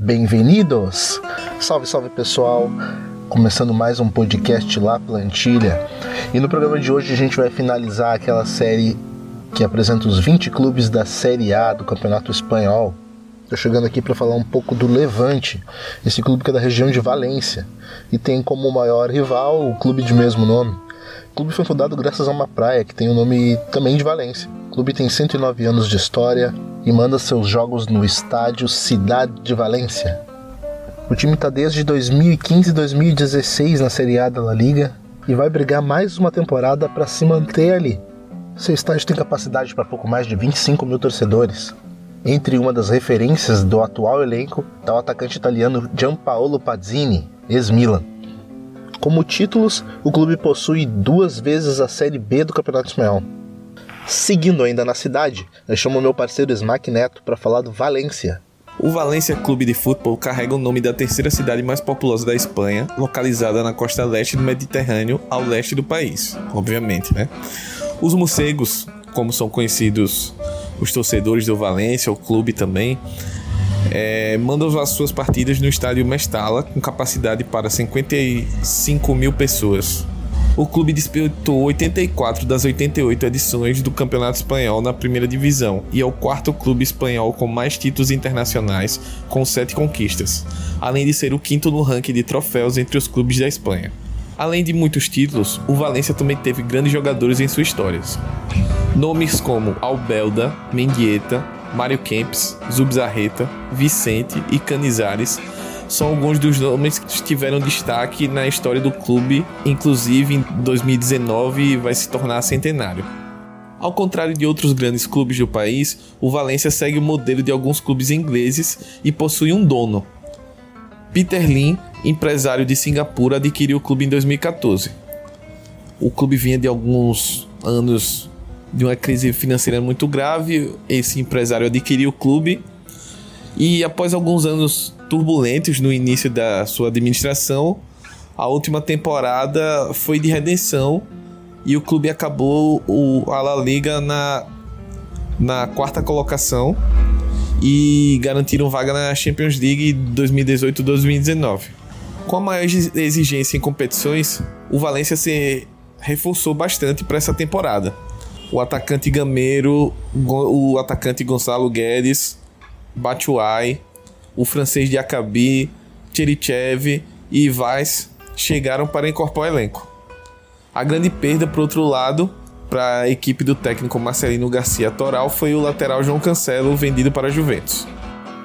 Bem-vindos! Salve, salve pessoal! Começando mais um podcast lá Plantilha. E no programa de hoje a gente vai finalizar aquela série que apresenta os 20 clubes da Série A do Campeonato Espanhol. Estou chegando aqui para falar um pouco do Levante, esse clube que é da região de Valência e tem como maior rival o clube de mesmo nome. O clube foi fundado graças a uma praia que tem o nome também de Valência. O clube tem 109 anos de história e manda seus jogos no estádio Cidade de Valência. O time está desde 2015 e 2016 na Série A da La Liga e vai brigar mais uma temporada para se manter ali. Seu estádio tem capacidade para pouco mais de 25 mil torcedores. Entre uma das referências do atual elenco está o atacante italiano Gianpaolo Pazzini, ex-Milan. Como títulos, o clube possui duas vezes a Série B do Campeonato Espanhol. Seguindo ainda na cidade, eu chamo meu parceiro Smack Neto para falar do Valência, o Valência Clube de Futebol carrega o nome da terceira cidade mais populosa da Espanha, localizada na costa leste do Mediterrâneo, ao leste do país, obviamente, né? Os morcegos, como são conhecidos os torcedores do Valência, o clube também, é, mandam as suas partidas no estádio Mestala, com capacidade para 55 mil pessoas. O clube disputou 84 das 88 edições do Campeonato Espanhol na primeira divisão e é o quarto clube espanhol com mais títulos internacionais, com sete conquistas, além de ser o quinto no ranking de troféus entre os clubes da Espanha. Além de muitos títulos, o Valência também teve grandes jogadores em sua história. Nomes como Albelda, Mendieta, Mário Kempis, Zubzarreta, Vicente e Canizares são alguns dos nomes que tiveram destaque na história do clube, inclusive em 2019 vai se tornar centenário. Ao contrário de outros grandes clubes do país, o Valência segue o modelo de alguns clubes ingleses e possui um dono. Peter Lin, empresário de Singapura, adquiriu o clube em 2014. O clube vinha de alguns anos de uma crise financeira muito grave. Esse empresário adquiriu o clube e após alguns anos turbulentos no início da sua administração, a última temporada foi de redenção e o clube acabou o, a La Liga na, na quarta colocação e garantiram vaga na Champions League 2018-2019. Com a maior exigência em competições, o Valência se reforçou bastante para essa temporada. O atacante Gameiro, o atacante Gonçalo Guedes, Batshuayi, o francês de Akabi, Cherichev e Weiss chegaram para incorporar o elenco. A grande perda, por outro lado, para a equipe do técnico Marcelino Garcia Toral foi o lateral João Cancelo, vendido para a Juventus.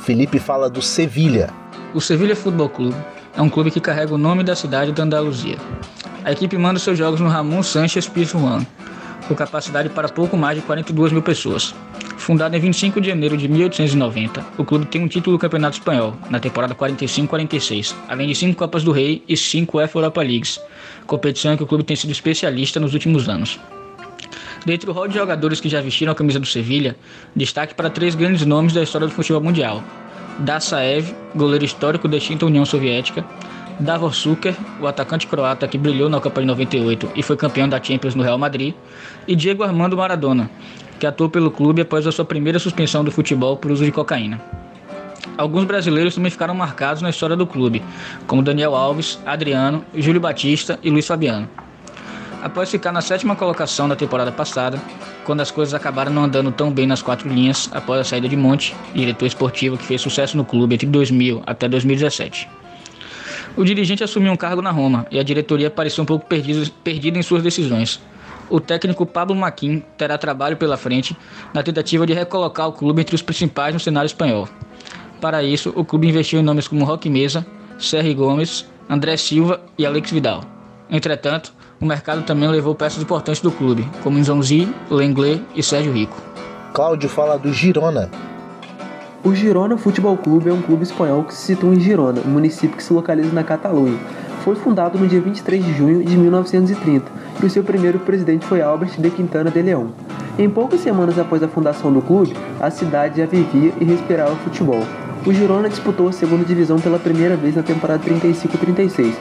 Felipe fala do Sevilha. O Sevilha Futebol Clube é um clube que carrega o nome da cidade da Andaluzia. A equipe manda seus jogos no Ramon Sanchez Pizjuan, com capacidade para pouco mais de 42 mil pessoas. Fundado em 25 de janeiro de 1890, o clube tem um título do Campeonato Espanhol, na temporada 45-46, além de 5 Copas do Rei e 5 UEFA Europa Leagues, competição em que o clube tem sido especialista nos últimos anos. Dentre o rol de jogadores que já vestiram a camisa do Sevilha, destaque para três grandes nomes da história do futebol mundial. Dasaev, goleiro histórico da extinta União Soviética, Davor Suker, o atacante croata que brilhou na Copa de 98 e foi campeão da Champions no Real Madrid, e Diego Armando Maradona, que atuou pelo clube após a sua primeira suspensão do futebol por uso de cocaína. Alguns brasileiros também ficaram marcados na história do clube, como Daniel Alves, Adriano, Júlio Batista e Luiz Fabiano. Após ficar na sétima colocação da temporada passada, quando as coisas acabaram não andando tão bem nas quatro linhas após a saída de Monte, diretor esportivo que fez sucesso no clube entre 2000 até 2017. O dirigente assumiu um cargo na Roma e a diretoria pareceu um pouco perdida, perdida em suas decisões, o técnico Pablo Maquin terá trabalho pela frente na tentativa de recolocar o clube entre os principais no cenário espanhol. Para isso, o clube investiu em nomes como Roque Mesa, Serri Gomes, André Silva e Alex Vidal. Entretanto, o mercado também levou peças importantes do clube, como Nzonzi, Lenglet e Sérgio Rico. Cláudio fala do Girona. O Girona Futebol Clube é um clube espanhol que se situa em Girona, um município que se localiza na Catalunha. Foi fundado no dia 23 de junho de 1930 e o seu primeiro presidente foi Albert de Quintana de León. Em poucas semanas após a fundação do clube, a cidade já vivia e respirava futebol. O Girona disputou a segunda divisão pela primeira vez na temporada 35-36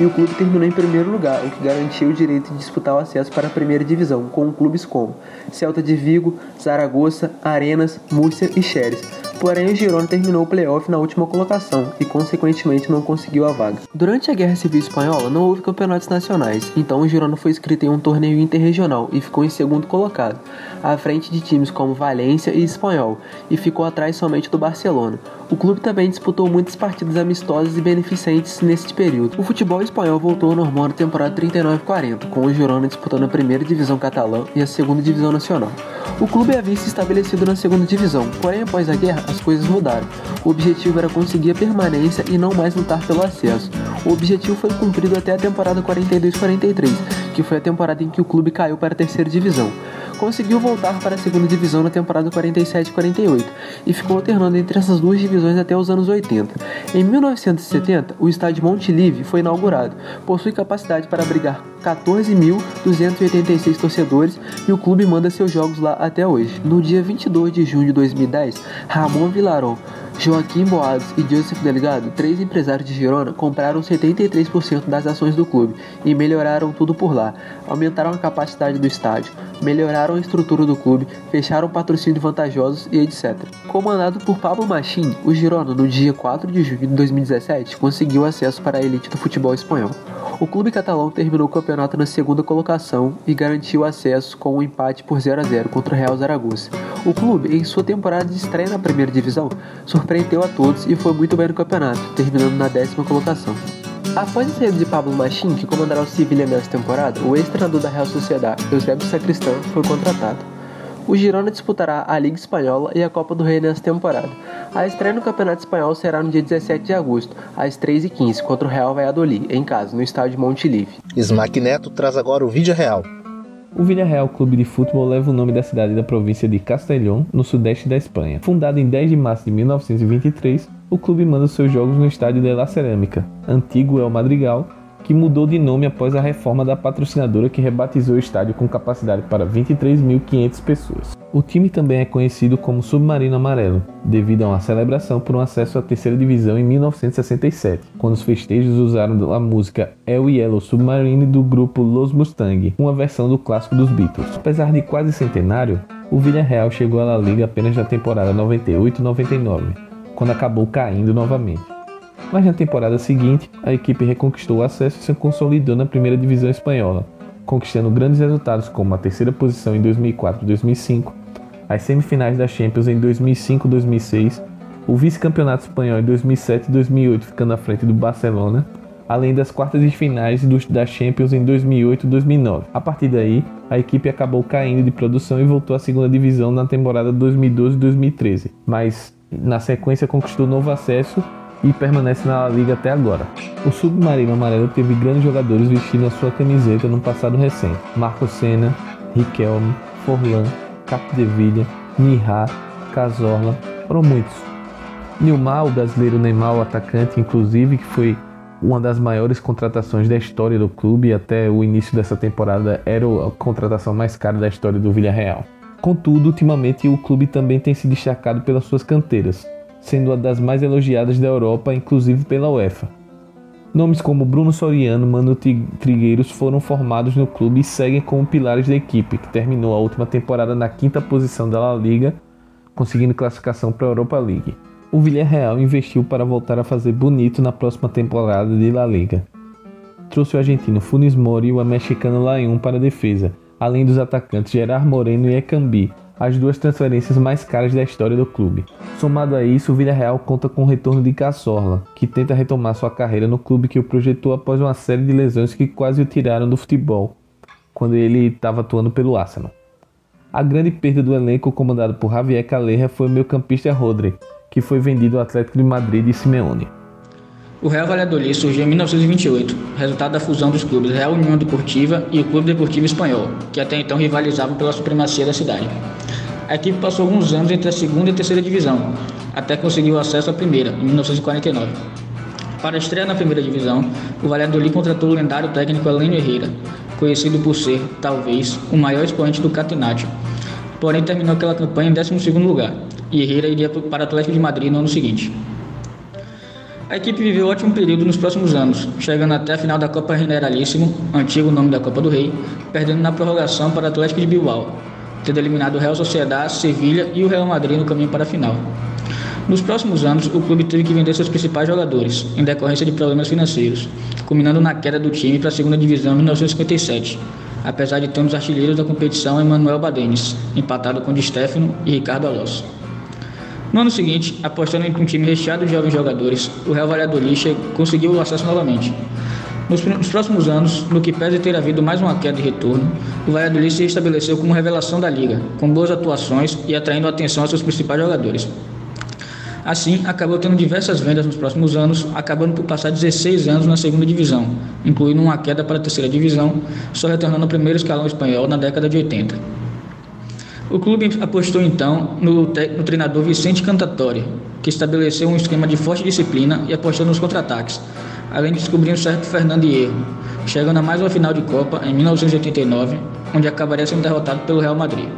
e o clube terminou em primeiro lugar, o que garantiu o direito de disputar o acesso para a primeira divisão, com clubes como Celta de Vigo, Zaragoza, Arenas, Múrcia e Xeres Porém, o Girona terminou o playoff na última colocação e, consequentemente, não conseguiu a vaga. Durante a Guerra Civil Espanhola, não houve campeonatos nacionais, então o Girona foi inscrito em um torneio interregional e ficou em segundo colocado, à frente de times como Valência e Espanhol, e ficou atrás somente do Barcelona. O clube também disputou muitas partidas amistosas e beneficentes neste período. O futebol espanhol voltou ao normal na temporada 39-40, com o Girona disputando a primeira divisão catalã e a segunda divisão nacional. O clube havia se estabelecido na segunda divisão, porém após a guerra as coisas mudaram. O objetivo era conseguir a permanência e não mais lutar pelo acesso. O objetivo foi cumprido até a temporada 42-43, que foi a temporada em que o clube caiu para a terceira divisão conseguiu voltar para a segunda divisão na temporada 47-48 e ficou alternando entre essas duas divisões até os anos 80. Em 1970, o estádio Montilive foi inaugurado. Possui capacidade para abrigar 14.286 torcedores e o clube manda seus jogos lá até hoje. No dia 22 de junho de 2010, Ramon Vilarón Joaquim Boados e Joseph Delgado, três empresários de Girona, compraram 73% das ações do clube e melhoraram tudo por lá. Aumentaram a capacidade do estádio, melhoraram a estrutura do clube, fecharam patrocínios vantajosos e etc. Comandado por Pablo Machim, o Girona, no dia 4 de junho de 2017, conseguiu acesso para a elite do futebol espanhol. O clube catalão terminou o campeonato na segunda colocação e garantiu acesso com um empate por 0 a 0 contra o Real Zaragoza. O clube, em sua temporada de estreia na primeira divisão, surpreendeu a todos e foi muito bem no campeonato, terminando na décima colocação. Após a saída de Pablo Machim, que comandará o Sevilha nesta temporada, o ex-treinador da Real Sociedad, Eusébio Sacristão, foi contratado. O Girona disputará a Liga Espanhola e a Copa do Rei nesta temporada. A estreia no Campeonato Espanhol será no dia 17 de agosto, às 3h15, contra o Real Valladolid, em casa, no estádio Montilive. Smack Neto traz agora o vídeo real. O Villarreal Clube de Futebol leva o nome da cidade da província de Castellón, no sudeste da Espanha. Fundado em 10 de março de 1923, o clube manda seus jogos no estádio de La Cerâmica, antigo El Madrigal, que mudou de nome após a reforma da patrocinadora que rebatizou o estádio com capacidade para 23.500 pessoas. O time também é conhecido como Submarino Amarelo, devido a uma celebração por um acesso à terceira divisão em 1967, quando os festejos usaram a música El Yellow Submarine do grupo Los Mustang, uma versão do clássico dos Beatles. Apesar de quase centenário, o Villarreal chegou à La Liga apenas na temporada 98-99, quando acabou caindo novamente mas na temporada seguinte a equipe reconquistou o acesso e se consolidou na primeira divisão espanhola, conquistando grandes resultados como a terceira posição em 2004 e 2005, as semifinais da Champions em 2005 e 2006, o vice-campeonato espanhol em 2007 e 2008 ficando à frente do Barcelona, além das quartas de finais da Champions em 2008 e 2009. A partir daí, a equipe acabou caindo de produção e voltou à segunda divisão na temporada 2012 e 2013, mas na sequência conquistou novo acesso e permanece na Liga até agora. O Submarino Amarelo teve grandes jogadores vestindo a sua camiseta no passado recente. Marco Senna, Riquelme, Forlan, Capdevilla, Nihar, Cazorla, foram muitos. Nilmar, o brasileiro Neymar, o atacante, inclusive, que foi uma das maiores contratações da história do clube até o início dessa temporada era a contratação mais cara da história do Villarreal. Contudo, ultimamente o clube também tem se destacado pelas suas canteiras sendo uma das mais elogiadas da Europa, inclusive pela UEFA. Nomes como Bruno Soriano Mano Trigueiros foram formados no clube e seguem como pilares da equipe, que terminou a última temporada na quinta posição da La Liga, conseguindo classificação para a Europa League. O Villarreal investiu para voltar a fazer bonito na próxima temporada de La Liga. Trouxe o argentino Funes Mori e o mexicano Layun para a defesa, além dos atacantes Gerard Moreno e Ekambi, as duas transferências mais caras da história do clube. Somado a isso, o Villarreal conta com o retorno de Cazorla, que tenta retomar sua carreira no clube que o projetou após uma série de lesões que quase o tiraram do futebol, quando ele estava atuando pelo Arsenal. A grande perda do elenco comandado por Javier Calleja foi o meio-campista Rodri, que foi vendido ao Atlético de Madrid de Simeone. O Real Valladolid surgiu em 1928, resultado da fusão dos clubes Real União Deportiva e o Clube Deportivo Espanhol, que até então rivalizavam pela supremacia da cidade. A equipe passou alguns anos entre a segunda e a terceira divisão, até conseguir o acesso à primeira, em 1949. Para a estreia na primeira divisão, o Valladolid contratou o lendário técnico Helênio Herrera, conhecido por ser, talvez, o maior expoente do Catenaccio. Porém, terminou aquela campanha em 12º lugar, e Herrera iria para o Atlético de Madrid no ano seguinte. A equipe viveu um ótimo período nos próximos anos, chegando até a final da Copa Generalíssimo, antigo nome da Copa do Rei, perdendo na prorrogação para o Atlético de Bilbao, tendo eliminado o Real Sociedad, Sevilha e o Real Madrid no caminho para a final. Nos próximos anos, o clube teve que vender seus principais jogadores, em decorrência de problemas financeiros, culminando na queda do time para a segunda divisão em 1957, apesar de ter um dos artilheiros da competição Emanuel Badenes, empatado com Di Stefano e Ricardo Alonso. No ano seguinte, apostando em um time recheado de jovens jogadores, o Real Valladolid conseguiu o acesso novamente. Nos, próximos anos, no que pese ter havido mais uma queda de retorno, o Valladolid se estabeleceu como revelação da liga, com boas atuações e atraindo a atenção aos seus principais jogadores. Assim, acabou tendo diversas vendas nos próximos anos, acabando por passar 16 anos na segunda divisão, incluindo uma queda para a terceira divisão, só retornando ao primeiro escalão espanhol na década de 80. O clube apostou então no, no treinador Vicente Cantatori, que estabeleceu um esquema de forte disciplina e apostou nos contra-ataques, além de descobrir um certo Fernando Hierro, chegando a mais uma final de Copa em 1989, onde acabaria sendo derrotado pelo Real Madrid.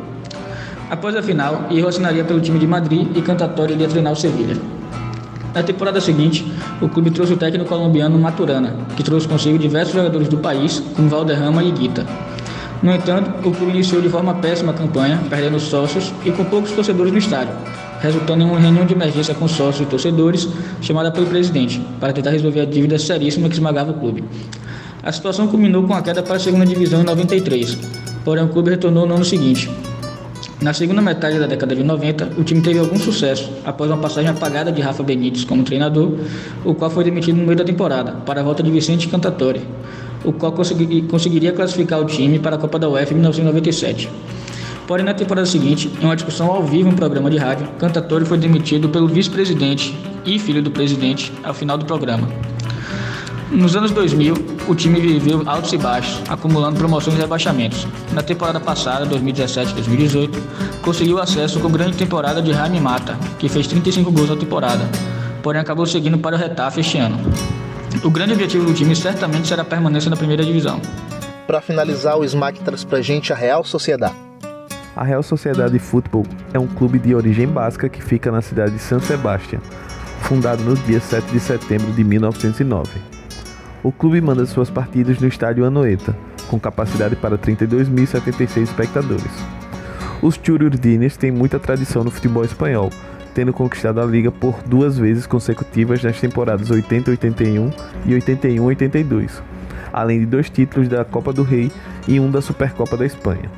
Após a final, Hierro assinaria pelo time de Madrid e Cantatori iria treinar o Sevilha. Na temporada seguinte, o clube trouxe o técnico colombiano Maturana, que trouxe consigo diversos jogadores do país, como Valderrama e Guita. No entanto, o clube iniciou de forma péssima a campanha, perdendo sócios e com poucos torcedores no estádio, resultando em uma reunião de emergência com sócios e torcedores, chamada pelo presidente, para tentar resolver a dívida seríssima que esmagava o clube. A situação culminou com a queda para a segunda divisão em 93, porém o clube retornou no ano seguinte. Na segunda metade da década de 90, o time teve algum sucesso após uma passagem apagada de Rafa Benítez como treinador, o qual foi demitido no meio da temporada, para a volta de Vicente Cantatori, o qual conseguiria classificar o time para a Copa da UEFA em 1997. Porém, na temporada seguinte, em uma discussão ao vivo em um programa de rádio, Cantatori foi demitido pelo vice-presidente e filho do presidente ao final do programa. Nos anos 2000, o time viveu altos e baixos, acumulando promoções e rebaixamentos. Na temporada passada, 2017-2018, conseguiu acesso com grande temporada de Jaime Mata, que fez 35 gols na temporada, porém acabou seguindo para o Retafe este ano. O grande objetivo do time certamente será a permanência na primeira divisão. Para finalizar, o Smack traz pra gente a Real Sociedade. A Real Sociedade Futebol é um clube de origem basca que fica na cidade de San Sebastián, fundado no dia 7 de setembro de 1909. O clube manda suas partidas no estádio Anoeta, com capacidade para 32.076 espectadores. Os Chururdines têm muita tradição no futebol espanhol, tendo conquistado a liga por duas vezes consecutivas nas temporadas 80-81 e 81-82, além de dois títulos da Copa do Rei e um da Supercopa da Espanha.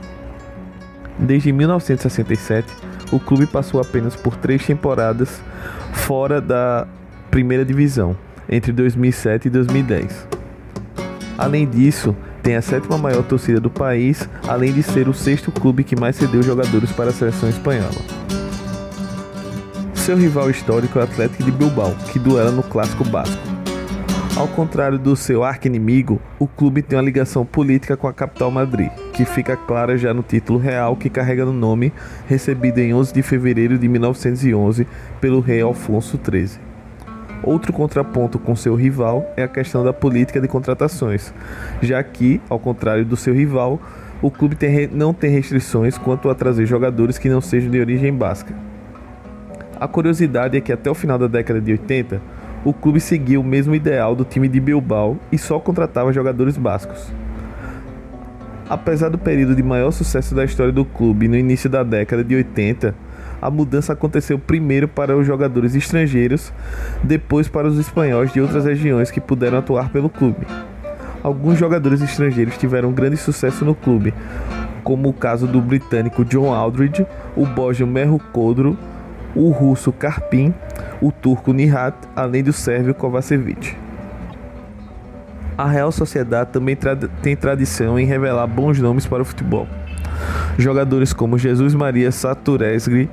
Desde 1967, o clube passou apenas por três temporadas fora da primeira divisão, entre 2007 e 2010. Além disso, tem a sétima maior torcida do país, além de ser o sexto clube que mais cedeu jogadores para a seleção espanhola. Seu rival histórico é o Atlético de Bilbao, que duela no Clássico Basco. Ao contrário do seu arqui-inimigo, o clube tem uma ligação política com a capital Madrid, que fica clara já no título real que carrega no nome, recebido em 11 de fevereiro de 1911 pelo rei Alfonso XIII. Outro contraponto com seu rival é a questão da política de contratações, já que, ao contrário do seu rival, o clube tem, não tem restrições quanto a trazer jogadores que não sejam de origem basca. A curiosidade é que até o final da década de 80, o clube seguia o mesmo ideal do time de Bilbao e só contratava jogadores bascos. Apesar do período de maior sucesso da história do clube no início da década de 80, a mudança aconteceu primeiro para os jogadores estrangeiros, depois para os espanhóis de outras regiões que puderam atuar pelo clube. Alguns jogadores estrangeiros tiveram grande sucesso no clube, como o caso do britânico John Aldridge, o bósnio Merro Kodro, o russo Karpin, o turco Nihat, além do sérvio Kovacevic. A Real Sociedade também tra tem tradição em revelar bons nomes para o futebol. Jogadores como Jesus Maria Saturesgri,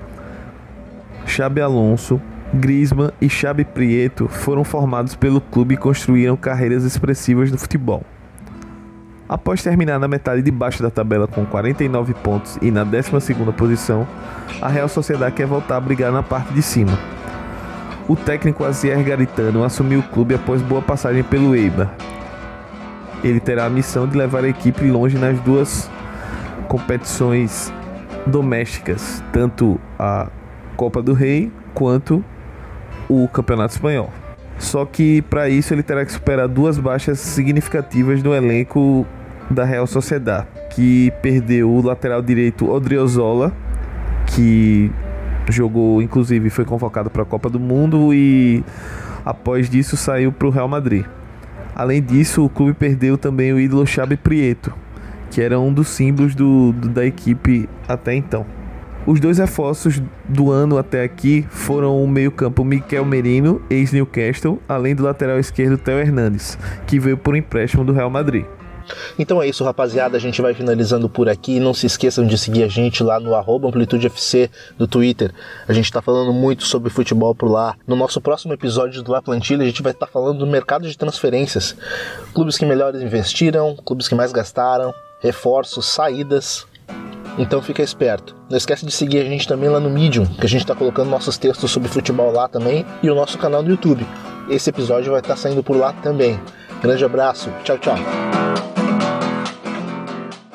Xabi Alonso, Griezmann e Xabi Prieto foram formados pelo clube e construíram carreiras expressivas no futebol. Após terminar na metade de baixo da tabela com 49 pontos e na 12 posição, a Real Sociedade quer voltar a brigar na parte de cima. O técnico Azier Garitano assumiu o clube após boa passagem pelo Eibar. Ele terá a missão de levar a equipe longe nas duas competições domésticas, tanto a Copa do Rei quanto o Campeonato Espanhol. Só que para isso ele terá que superar duas baixas significativas no elenco da Real Sociedade, que perdeu o lateral direito Odriozola, que Jogou, inclusive, foi convocado para a Copa do Mundo e após disso saiu para o Real Madrid. Além disso, o clube perdeu também o ídolo Xabi Prieto, que era um dos símbolos do, do, da equipe até então. Os dois reforços do ano até aqui foram o meio-campo Miquel Merino, ex-Newcastle, além do lateral esquerdo Theo Hernandes, que veio por empréstimo do Real Madrid. Então é isso, rapaziada. A gente vai finalizando por aqui. Não se esqueçam de seguir a gente lá no AmplitudeFC no Twitter. A gente está falando muito sobre futebol por lá. No nosso próximo episódio do La Plantilha, a gente vai estar tá falando do mercado de transferências. Clubes que melhores investiram, clubes que mais gastaram, reforços, saídas. Então fica esperto. Não esquece de seguir a gente também lá no Medium, que a gente está colocando nossos textos sobre futebol lá também, e o nosso canal no YouTube. Esse episódio vai estar tá saindo por lá também. Grande abraço, tchau, tchau.